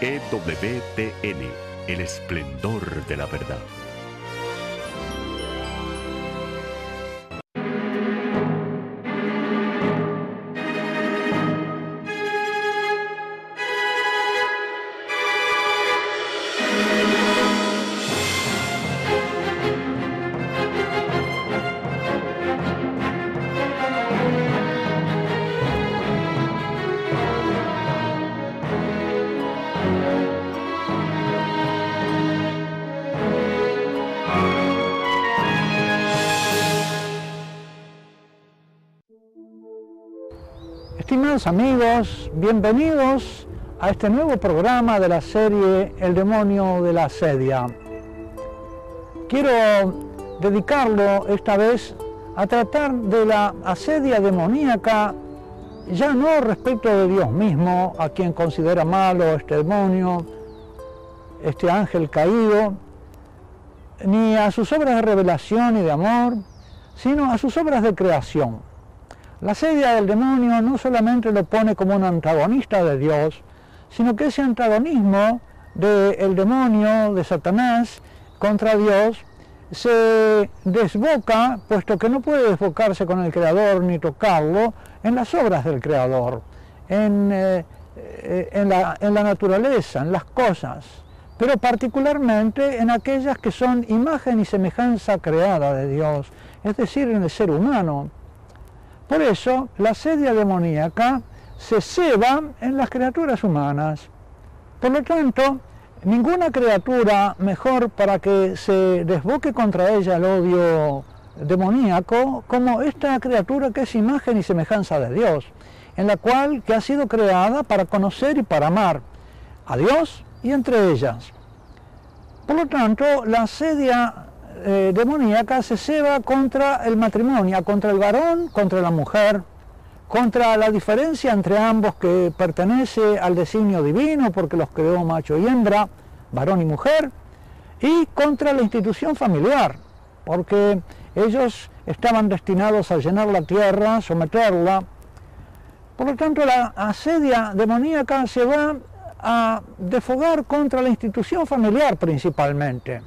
EWTN, el esplendor de la verdad. Estimados amigos, bienvenidos a este nuevo programa de la serie El demonio de la asedia. Quiero dedicarlo esta vez a tratar de la asedia demoníaca, ya no respecto de Dios mismo, a quien considera malo este demonio, este ángel caído, ni a sus obras de revelación y de amor, sino a sus obras de creación. La asedia del demonio no solamente lo pone como un antagonista de Dios, sino que ese antagonismo del demonio, de Satanás, contra Dios, se desboca, puesto que no puede desbocarse con el Creador ni tocarlo, en las obras del Creador, en, eh, en, la, en la naturaleza, en las cosas, pero particularmente en aquellas que son imagen y semejanza creada de Dios, es decir, en el ser humano. Por eso, la sedia demoníaca se ceba en las criaturas humanas. Por lo tanto, ninguna criatura mejor para que se desboque contra ella el odio demoníaco como esta criatura que es imagen y semejanza de Dios, en la cual que ha sido creada para conocer y para amar a Dios y entre ellas. Por lo tanto, la sedia eh, demoníaca se ceba contra el matrimonio, contra el varón, contra la mujer, contra la diferencia entre ambos que pertenece al designio divino porque los creó macho y hembra, varón y mujer, y contra la institución familiar, porque ellos estaban destinados a llenar la tierra, someterla. Por lo tanto, la asedia demoníaca se va a defogar contra la institución familiar principalmente.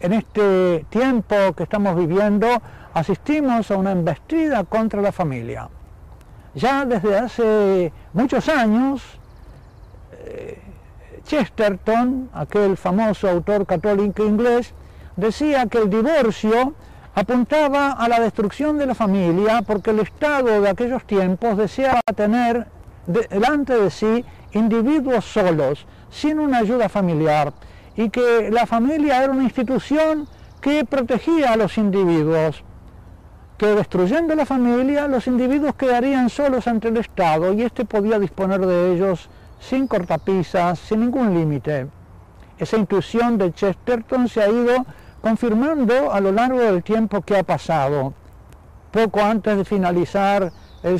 En este tiempo que estamos viviendo, asistimos a una embestida contra la familia. Ya desde hace muchos años, eh, Chesterton, aquel famoso autor católico inglés, decía que el divorcio apuntaba a la destrucción de la familia porque el Estado de aquellos tiempos deseaba tener delante de sí individuos solos, sin una ayuda familiar, y que la familia era una institución que protegía a los individuos que destruyendo la familia los individuos quedarían solos ante el Estado y éste podía disponer de ellos sin cortapisas, sin ningún límite. Esa intuición de Chesterton se ha ido confirmando a lo largo del tiempo que ha pasado. Poco antes de finalizar el,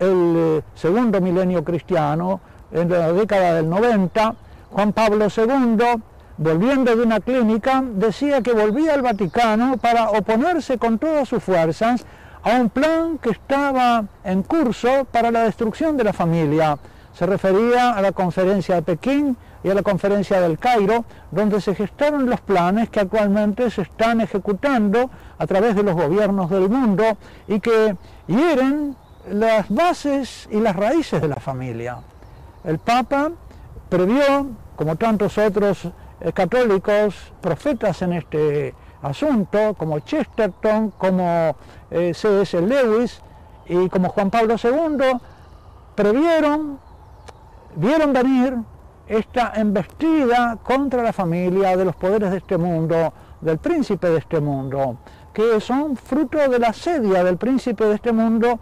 el eh, segundo milenio cristiano, en la década del 90, Juan Pablo II volviendo de una clínica, decía que volvía al Vaticano para oponerse con todas sus fuerzas a un plan que estaba en curso para la destrucción de la familia. Se refería a la conferencia de Pekín y a la conferencia del Cairo, donde se gestaron los planes que actualmente se están ejecutando a través de los gobiernos del mundo y que hieren las bases y las raíces de la familia. El Papa previó, como tantos otros católicos, profetas en este asunto, como Chesterton, como eh, C.S. Lewis y como Juan Pablo II, previeron, vieron venir esta embestida contra la familia de los poderes de este mundo, del príncipe de este mundo, que son fruto de la asedia del príncipe de este mundo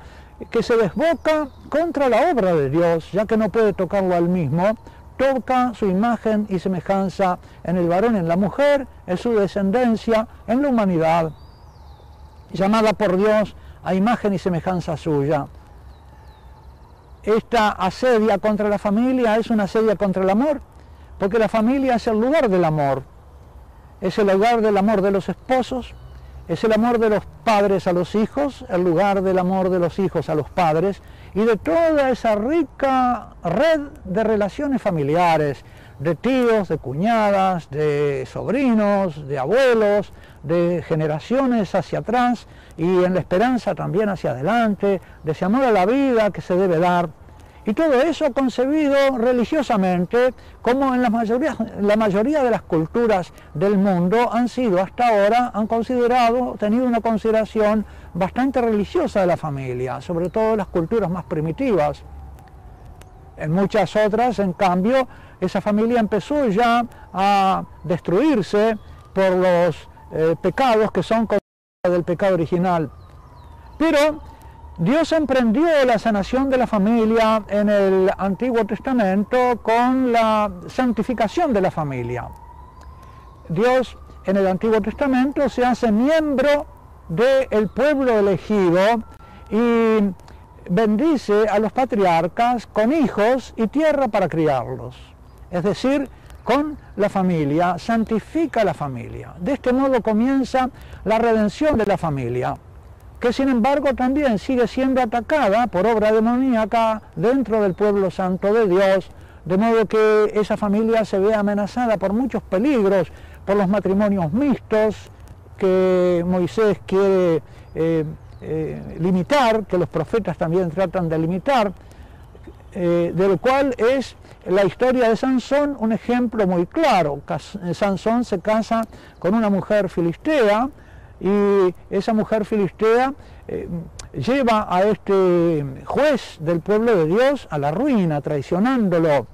que se desboca contra la obra de Dios, ya que no puede tocarlo al mismo, toca su imagen y semejanza en el varón, en la mujer, en su descendencia, en la humanidad, llamada por Dios a imagen y semejanza suya. Esta asedia contra la familia es una asedia contra el amor, porque la familia es el lugar del amor, es el lugar del amor de los esposos, es el amor de los padres a los hijos, el lugar del amor de los hijos a los padres y de toda esa rica red de relaciones familiares, de tíos, de cuñadas, de sobrinos, de abuelos, de generaciones hacia atrás y en la esperanza también hacia adelante, de ese amor a la vida que se debe dar. Y todo eso concebido religiosamente, como en la mayoría, la mayoría de las culturas del mundo han sido hasta ahora, han considerado, tenido una consideración bastante religiosa de la familia, sobre todo las culturas más primitivas. En muchas otras, en cambio, esa familia empezó ya a destruirse por los eh, pecados que son del pecado original. Pero Dios emprendió la sanación de la familia en el Antiguo Testamento con la santificación de la familia. Dios en el Antiguo Testamento se hace miembro del pueblo elegido y bendice a los patriarcas con hijos y tierra para criarlos. Es decir, con la familia, santifica la familia. De este modo comienza la redención de la familia, que sin embargo también sigue siendo atacada por obra demoníaca dentro del pueblo santo de Dios, de modo que esa familia se ve amenazada por muchos peligros, por los matrimonios mixtos que Moisés quiere eh, eh, limitar, que los profetas también tratan de limitar, eh, del cual es la historia de Sansón un ejemplo muy claro. Sansón se casa con una mujer filistea y esa mujer filistea eh, lleva a este juez del pueblo de Dios a la ruina, traicionándolo.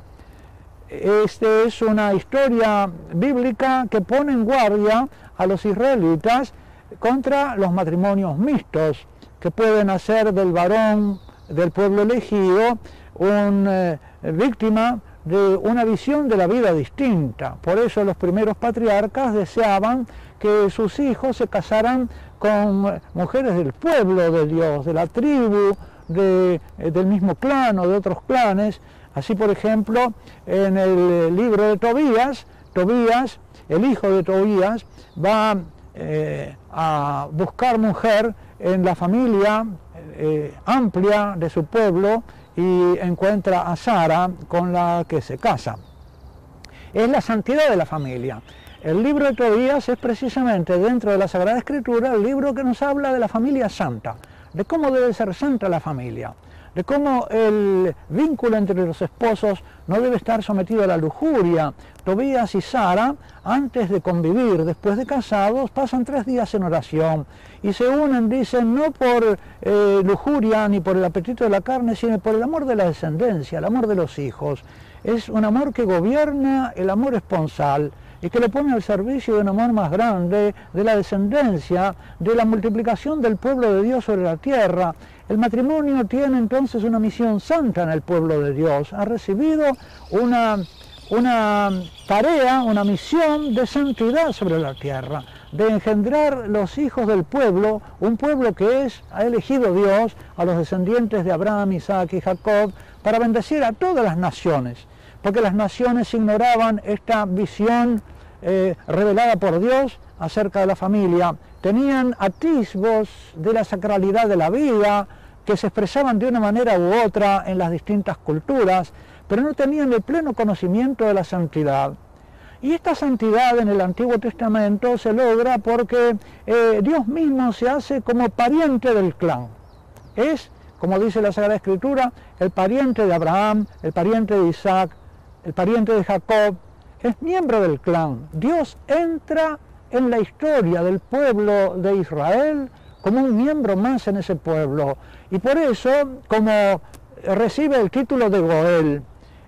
Esta es una historia bíblica que pone en guardia a los israelitas contra los matrimonios mixtos que pueden hacer del varón del pueblo elegido una eh, víctima de una visión de la vida distinta. Por eso los primeros patriarcas deseaban que sus hijos se casaran con mujeres del pueblo de Dios, de la tribu, de, eh, del mismo clan o de otros clanes. Así, por ejemplo, en el libro de Tobías, Tobías, el hijo de Tobías, va eh, a buscar mujer en la familia amplia de su pueblo y encuentra a Sara con la que se casa. Es la santidad de la familia. El libro de Tobías es precisamente dentro de la Sagrada Escritura el libro que nos habla de la familia santa, de cómo debe ser santa la familia de cómo el vínculo entre los esposos no debe estar sometido a la lujuria. Tobías y Sara, antes de convivir, después de casados, pasan tres días en oración y se unen, dicen, no por eh, lujuria ni por el apetito de la carne, sino por el amor de la descendencia, el amor de los hijos. Es un amor que gobierna el amor esponsal y que le pone al servicio de un amor más grande, de la descendencia, de la multiplicación del pueblo de Dios sobre la tierra. El matrimonio tiene entonces una misión santa en el pueblo de Dios. Ha recibido una, una tarea, una misión de santidad sobre la tierra, de engendrar los hijos del pueblo, un pueblo que es, ha elegido Dios a los descendientes de Abraham, Isaac y Jacob, para bendecir a todas las naciones, porque las naciones ignoraban esta visión eh, revelada por Dios acerca de la familia, tenían atisbos de la sacralidad de la vida, que se expresaban de una manera u otra en las distintas culturas, pero no tenían el pleno conocimiento de la santidad. Y esta santidad en el Antiguo Testamento se logra porque eh, Dios mismo se hace como pariente del clan. Es, como dice la Sagrada Escritura, el pariente de Abraham, el pariente de Isaac, el pariente de Jacob, es miembro del clan. Dios entra en la historia del pueblo de Israel como un miembro más en ese pueblo. Y por eso, como recibe el título de Goel,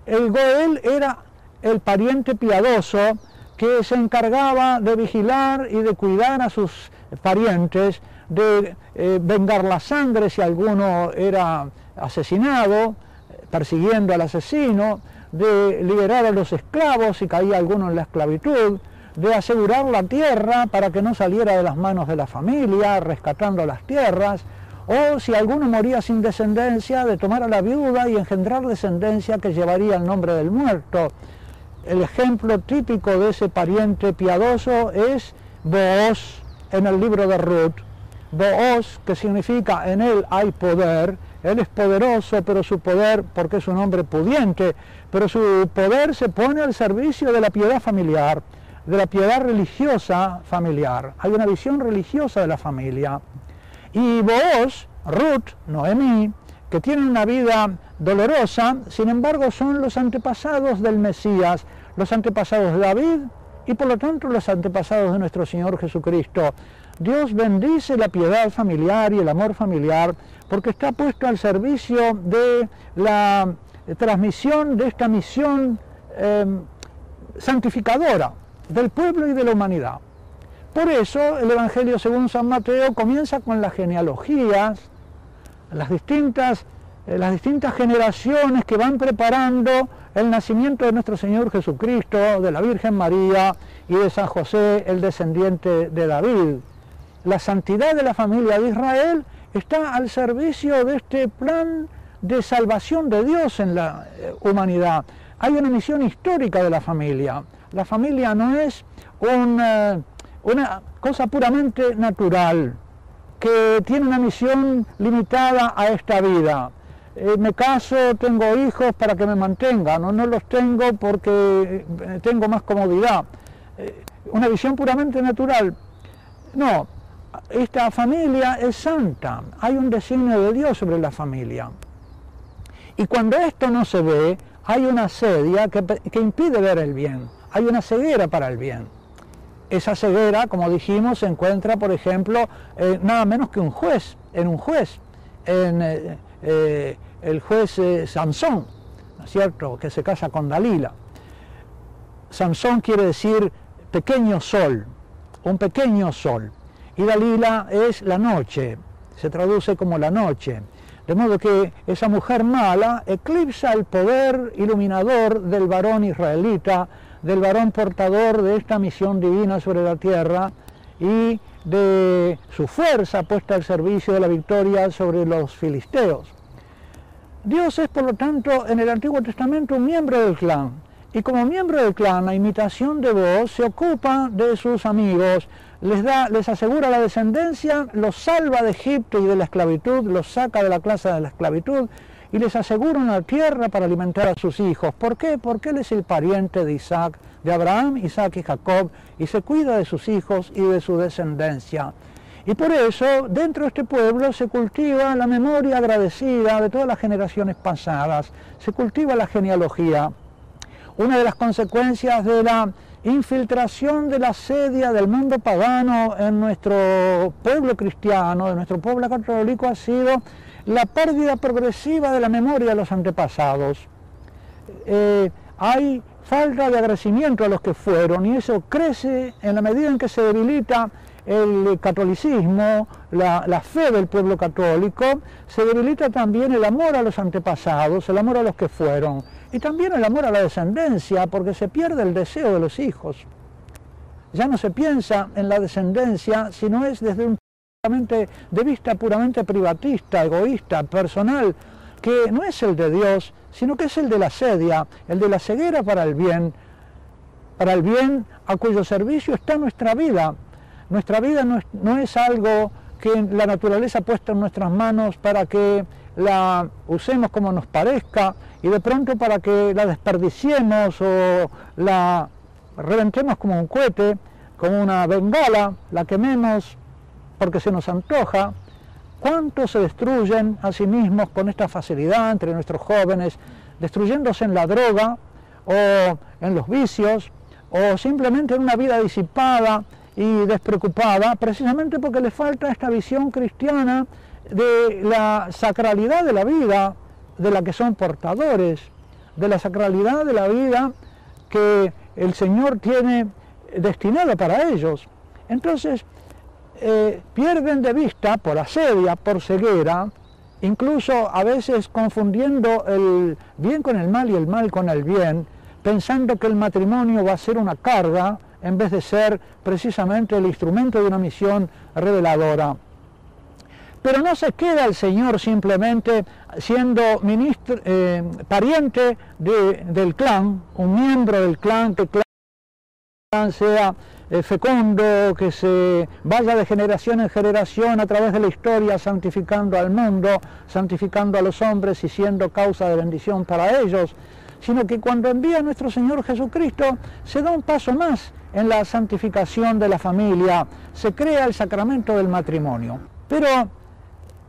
el Goel era el pariente piadoso que se encargaba de vigilar y de cuidar a sus parientes, de eh, vengar la sangre si alguno era asesinado, persiguiendo al asesino, de liberar a los esclavos si caía alguno en la esclavitud, de asegurar la tierra para que no saliera de las manos de la familia, rescatando las tierras, o si alguno moría sin descendencia, de tomar a la viuda y engendrar descendencia que llevaría el nombre del muerto. El ejemplo típico de ese pariente piadoso es Booz, en el libro de Ruth, Booz, que significa en él hay poder, él es poderoso, pero su poder, porque es un hombre pudiente, pero su poder se pone al servicio de la piedad familiar, de la piedad religiosa familiar. Hay una visión religiosa de la familia. Y Booz, Ruth, Noemí, que tienen una vida dolorosa, sin embargo son los antepasados del Mesías, los antepasados de David y por lo tanto los antepasados de nuestro Señor Jesucristo. Dios bendice la piedad familiar y el amor familiar porque está puesto al servicio de la transmisión de esta misión em, santificadora del pueblo y de la humanidad. Por eso el Evangelio según San Mateo comienza con las genealogías, las distintas, eh, las distintas generaciones que van preparando el nacimiento de nuestro Señor Jesucristo, de la Virgen María y de San José, el descendiente de David. La santidad de la familia de Israel está al servicio de este plan de salvación de Dios en la eh, humanidad. Hay una misión histórica de la familia. La familia no es una, una cosa puramente natural, que tiene una misión limitada a esta vida. Eh, me caso, tengo hijos para que me mantengan, no, los tengo porque eh, tengo más comodidad. una visión puramente natural. No, esta familia es santa, hay un designio de Dios sobre la familia. Y cuando esto no se ve, hay una sedia que, impide ver el bien, hay una ceguera para el bien. Esa ceguera, como dijimos, se encuentra, por ejemplo, eh, nada menos que un juez, en un juez, en eh, eh, el juez Sansón, ¿no es cierto?, que se casa con Dalila. Sansón quiere decir pequeño sol, un pequeño sol y Dalila es la noche, se traduce como la noche. De modo que esa mujer mala eclipsa el poder iluminador del varón israelita, del varón portador de esta misión divina sobre la tierra y de su fuerza puesta al servicio de la victoria sobre los filisteos. Dios es, por lo tanto, en el Antiguo Testamento un miembro del clan, y como miembro del clan, a imitación de vos, se ocupa de sus amigos, les, da, les asegura la descendencia, los salva de Egipto y de la esclavitud, los saca de la clase de la esclavitud y les asegura una tierra para alimentar a sus hijos. ¿Por qué? Porque él es el pariente de Isaac, de Abraham, Isaac y Jacob, y se cuida de sus hijos y de su descendencia. Y por eso dentro de este pueblo se cultiva la memoria agradecida de todas las generaciones pasadas, se cultiva la genealogía. Una de las consecuencias de la infiltración de la sedia del mundo pagano en nuestro pueblo cristiano, de nuestro pueblo católico, ha sido la pérdida progresiva de la memoria de los antepasados. Eh, hay falta de agradecimiento a los que fueron y eso crece en la medida en que se debilita el catolicismo, la, la, fe del pueblo católico, se debilita también el amor a los antepasados, el amor a los que fueron. Y también el amor a la descendencia, porque se pierde el deseo de los hijos. Ya no se piensa en la descendencia, sino es desde un de vista puramente privatista, egoísta, personal, que no es el de Dios, sino que es el de la sedia, el de la ceguera para el bien, para el bien a cuyo servicio está nuestra vida. Nuestra vida no es, no es algo que la naturaleza ha puesto en nuestras manos para que la usemos como nos parezca y de pronto para que la desperdiciemos o la reventemos como un cohete, como una bengala, la quememos porque se nos antoja, ¿cuántos se destruyen a sí mismos con esta facilidad entre nuestros jóvenes, destruyéndose en la droga o en los vicios o simplemente en una vida disipada y despreocupada, precisamente porque les falta esta visión cristiana de la sacralidad de la vida de la que son portadores, de la sacralidad de la vida que el Señor tiene destinada para ellos. Entonces, eh, pierden de vista por asedia, por ceguera, incluso a veces confundiendo el bien con el mal y el mal con el bien, pensando que el matrimonio va a ser una carga en vez de ser precisamente el instrumento de una misión reveladora. Pero no se queda el Señor simplemente siendo ministro, eh, pariente del clan, un miembro del clan que sea eh, fecundo, que se vaya de generación en generación a través de la historia, santificando al mundo, santificando a los hombres y siendo causa de bendición para ellos, sino que cuando envía a nuestro Señor Jesucristo se da un paso más en la santificación de la familia, se crea el sacramento del matrimonio. Pero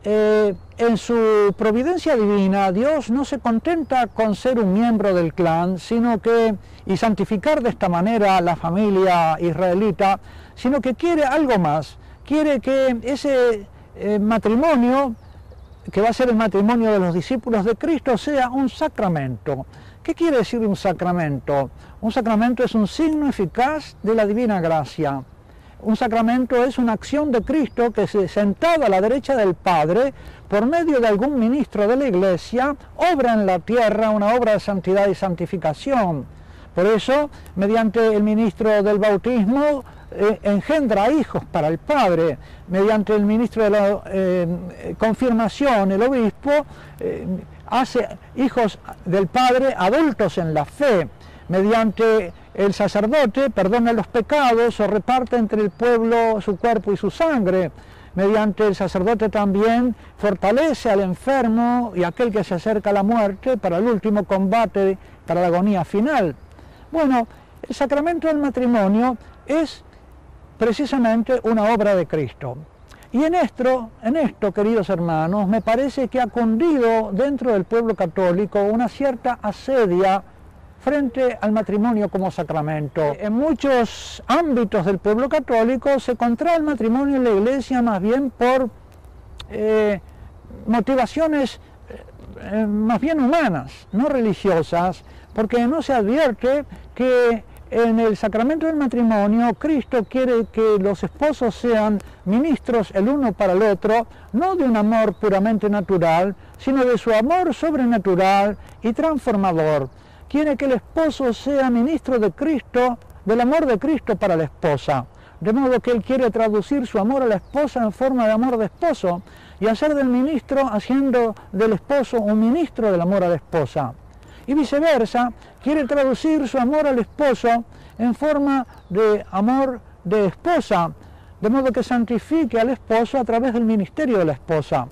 eh, en su providencia divina, Dios no se contenta con ser un miembro del clan, sino que, y santificar de esta manera la familia israelita, sino que quiere algo más, quiere que ese eh, matrimonio, que va a ser el matrimonio de los discípulos de Cristo, sea un sacramento. ¿Qué quiere decir un sacramento? Un sacramento es un signo eficaz de la divina gracia. Un sacramento es una acción de Cristo que se sentado a la derecha del Padre, por medio de algún ministro de la Iglesia, obra en la tierra una obra de santidad y santificación. Por eso, mediante el ministro del bautismo, eh, engendra hijos para el Padre. Mediante el ministro de la eh, confirmación, el obispo, eh, hace hijos del Padre adultos en la fe. Mediante el sacerdote perdona los pecados o reparte entre el pueblo su cuerpo y su sangre. Mediante el sacerdote también fortalece al enfermo y aquel que se acerca a la muerte para el último combate, para la agonía final. Bueno, el sacramento del matrimonio es precisamente una obra de Cristo. Y en esto, en esto, queridos hermanos, me parece que ha cundido dentro del pueblo católico una cierta asedia frente al matrimonio como sacramento. En muchos ámbitos del pueblo católico se contrae el matrimonio en la iglesia más bien por eh, motivaciones eh, más bien humanas, no religiosas, porque no se advierte que en el sacramento del matrimonio Cristo quiere que los esposos sean ministros el uno para el otro, no de un amor puramente natural, sino de su amor sobrenatural y transformador quiere que el esposo sea ministro de Cristo, del amor de Cristo para la esposa. De modo que él quiere traducir su amor a la esposa en forma de amor de esposo y hacer del ministro haciendo del esposo un ministro del amor a la esposa. Y viceversa, quiere traducir su amor al esposo en forma de amor de esposa, de modo que santifique al esposo a través del ministerio de la esposa.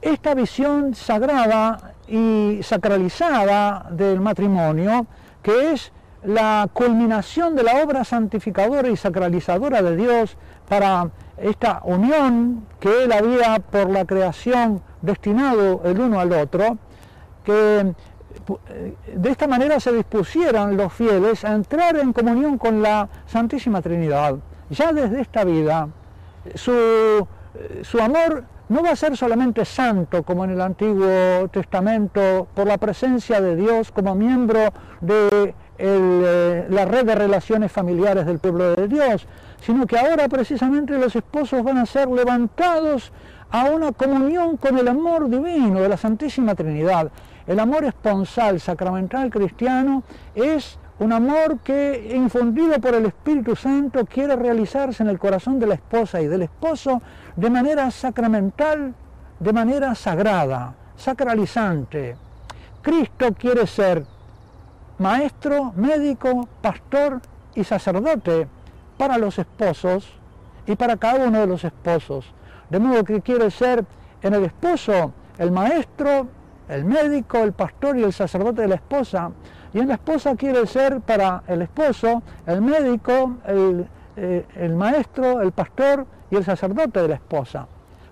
Esta visión sagrada y sacralizada del matrimonio, que es la culminación de la obra santificadora y sacralizadora de Dios para esta unión que Él había por la creación destinado el uno al otro, que de esta manera se dispusieran los fieles a entrar en comunión con la Santísima Trinidad. Ya desde esta vida, su, su amor no va a ser solamente santo como en el Antiguo Testamento por la presencia de Dios como miembro de eh, la red de relaciones familiares del pueblo de Dios, sino que ahora precisamente los esposos van a ser levantados a una comunión con el amor divino de la Santísima Trinidad. El amor esponsal, sacramental cristiano es un amor que, infundido por el Espíritu Santo, quiere realizarse en el corazón de la esposa y del esposo de manera sacramental, de manera sagrada, sacralizante. Cristo quiere ser maestro, médico, pastor y sacerdote para los esposos y para cada uno de los esposos. De modo que quiere ser en el esposo el maestro, el médico, el pastor y el sacerdote de la esposa, y en la esposa quiere ser para el esposo, el médico, eh, el, maestro, el pastor y el sacerdote de la esposa.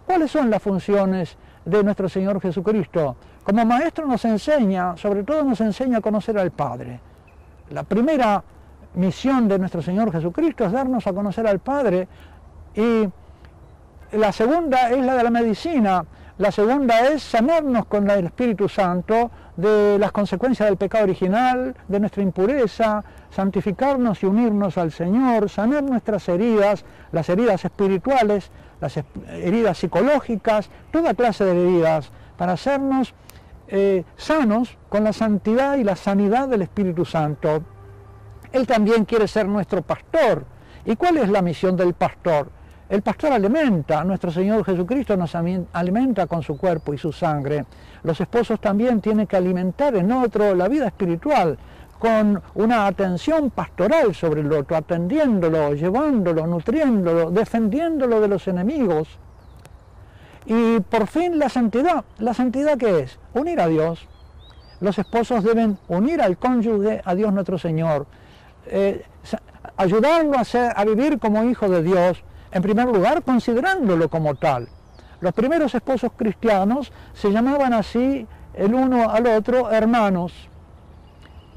¿Cuáles son las funciones de nuestro Señor Jesucristo? Como maestro nos enseña, sobre todo nos enseña a conocer al Padre. La primera misión de nuestro Señor Jesucristo es darnos a conocer al Padre y la segunda es la de la medicina, la segunda es sanarnos con el Espíritu Santo de las consecuencias del pecado original, de nuestra impureza, santificarnos y unirnos al Señor, sanar nuestras heridas, las heridas espirituales, las heridas psicológicas, toda clase de heridas, para hacernos eh, sanos con la santidad y la sanidad del Espíritu Santo. Él también quiere ser nuestro pastor. ¿Y cuál es la misión del pastor? El pastor alimenta, nuestro Señor Jesucristo nos alimenta con su cuerpo y su sangre. Los esposos también tienen que alimentar en otro la vida espiritual con una atención pastoral sobre el otro, atendiéndolo, llevándolo, nutriéndolo, defendiéndolo de los enemigos. Y por fin la santidad. ¿La santidad qué es? Unir a Dios. Los esposos deben unir al cónyuge a Dios nuestro Señor, eh, ayudarlo a, vivir como hijo de Dios, en primer lugar considerándolo como tal. Los primeros esposos cristianos se llamaban así el uno al otro hermanos.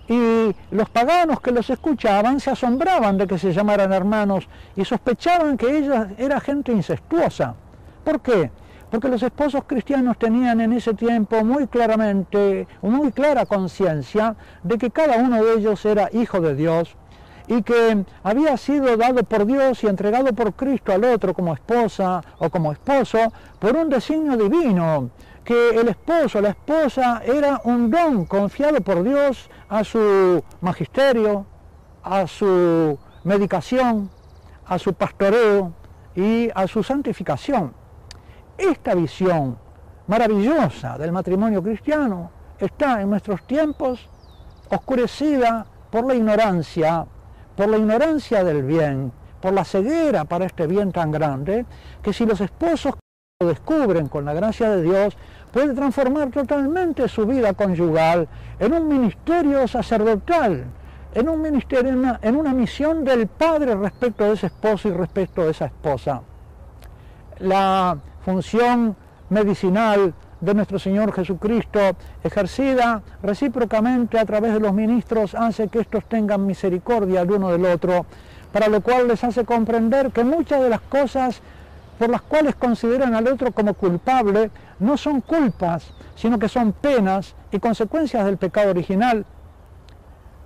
Y los paganos que los escuchaban se asombraban de que se llamaran hermanos y sospechaban que ella era gente incestuosa. ¿Por qué? Porque los esposos cristianos tenían en ese tiempo muy claramente, muy clara conciencia de que cada uno de ellos era hijo de Dios y que había sido dado por Dios y entregado por Cristo al otro como esposa o como esposo por un designio divino, que el esposo, la esposa era un don confiado por Dios a su magisterio, a su medicación, a su pastoreo y a su santificación. Esta visión maravillosa del matrimonio cristiano está en nuestros tiempos oscurecida por la ignorancia por la ignorancia del bien, por la ceguera para este bien tan grande, que si los esposos lo descubren con la gracia de Dios, puede transformar totalmente su vida conyugal en un ministerio sacerdotal, en un ministerio, en una, en una misión del padre respecto de ese esposo y respecto de esa esposa. La función medicinal de nuestro Señor Jesucristo, ejercida recíprocamente a través de los ministros, hace que estos tengan misericordia el uno del otro, para lo cual les hace comprender que muchas de las cosas por las cuales consideran al otro como culpable no son culpas, sino que son penas y consecuencias del pecado original.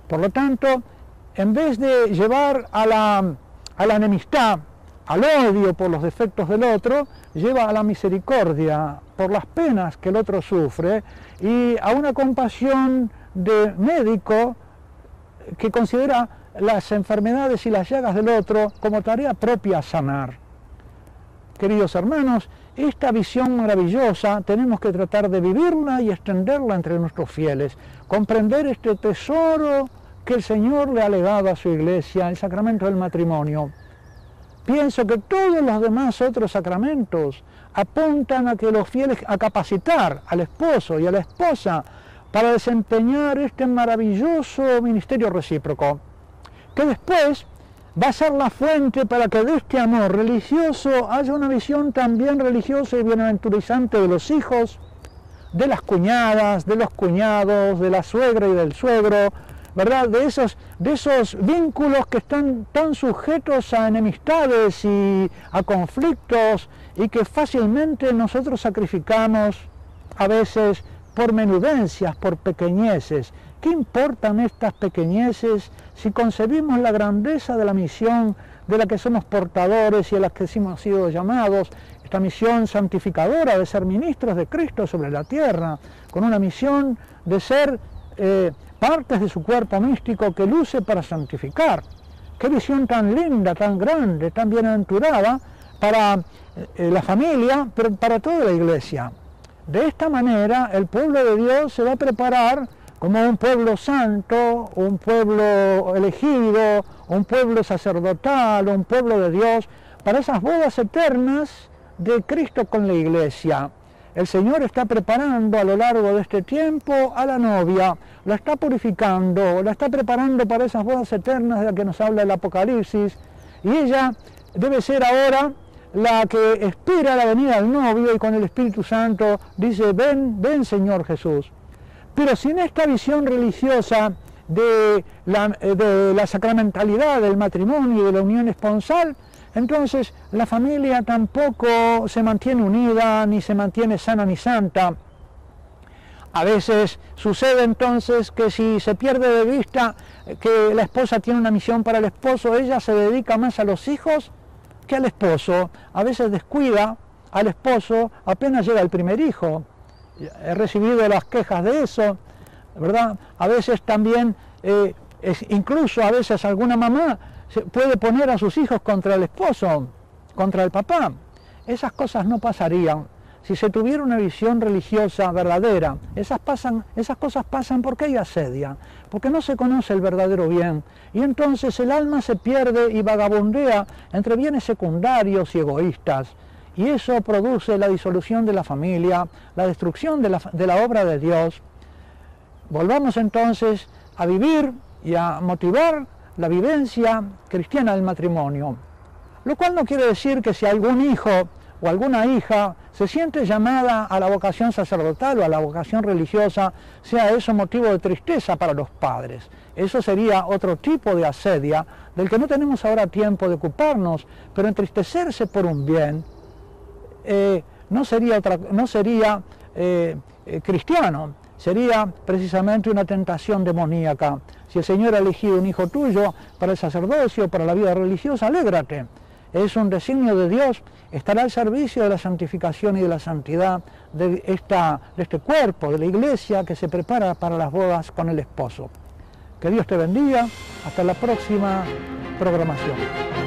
Por lo tanto, en vez de llevar a la, a la enemistad, al odio por los defectos del otro, lleva a la misericordia por las penas que el otro sufre y a una compasión de médico que considera las enfermedades y las llagas del otro como tarea propia sanar. Queridos hermanos, esta visión maravillosa tenemos que tratar de vivirla y extenderla entre nuestros fieles, comprender este tesoro que el Señor le ha legado a su iglesia, el sacramento del matrimonio. Pienso que todos los demás otros sacramentos apuntan a que los fieles, a capacitar al esposo y a la esposa para desempeñar este maravilloso ministerio recíproco, que después va a ser la fuente para que de este amor religioso haya una visión también religiosa y bienaventurizante de los hijos, de las cuñadas, de los cuñados, de la suegra y del suegro, ¿verdad? De esos, de esos vínculos que están tan sujetos a enemistades y a conflictos y que fácilmente nosotros sacrificamos a veces por menudencias, por pequeñeces. ¿Qué importan estas pequeñeces si concebimos la grandeza de la misión de la que somos portadores y a la que hemos sido llamados, esta misión santificadora de ser ministros de Cristo sobre la tierra, con una misión de ser eh, partes de su cuerpo místico que luce para santificar. Qué visión tan linda, tan grande, tan bienaventurada para eh, la familia, pero para toda la iglesia. De esta manera el pueblo de Dios se va a preparar como un pueblo santo, un pueblo elegido, un pueblo sacerdotal, un pueblo de Dios, para esas bodas eternas de Cristo con la iglesia. El Señor está preparando a lo largo de este tiempo a la novia, la está purificando, la está preparando para esas bodas eternas de las que nos habla el Apocalipsis, y ella debe ser ahora la que espera la venida del novio y con el Espíritu Santo dice, ven, ven Señor Jesús. Pero sin esta visión religiosa de la, de la sacramentalidad del matrimonio y de la unión esponsal, entonces la familia tampoco se mantiene unida, ni se mantiene sana ni santa. A veces sucede entonces que si se pierde de vista que la esposa tiene una misión para el esposo, ella se dedica más a los hijos que al esposo. A veces descuida al esposo apenas llega el primer hijo. He recibido las quejas de eso, ¿verdad? A veces también, eh, incluso a veces alguna mamá puede poner a sus hijos contra el esposo, contra el papá. Esas cosas no pasarían si se tuviera una visión religiosa verdadera. Esas, pasan, esas cosas pasan porque hay asedia, porque no se conoce el verdadero bien. Y entonces el alma se pierde y vagabundea entre bienes secundarios y egoístas. Y eso produce la disolución de la familia, la destrucción de la, de la obra de Dios. Volvamos entonces a vivir y a motivar la vivencia cristiana del matrimonio. Lo cual no quiere decir que si algún hijo o alguna hija se siente llamada a la vocación sacerdotal o a la vocación religiosa, sea eso motivo de tristeza para los padres. Eso sería otro tipo de asedia del que no tenemos ahora tiempo de ocuparnos, pero entristecerse por un bien eh, no sería, otra, no sería eh, eh, cristiano, sería precisamente una tentación demoníaca. Si el Señor ha elegido un hijo tuyo para el sacerdocio, para la vida religiosa, alégrate es un designio de Dios, estará al servicio de la santificación y de la santidad de, de este cuerpo, de la iglesia que se prepara para las bodas con el esposo. Que Dios te bendiga. Hasta la próxima programación.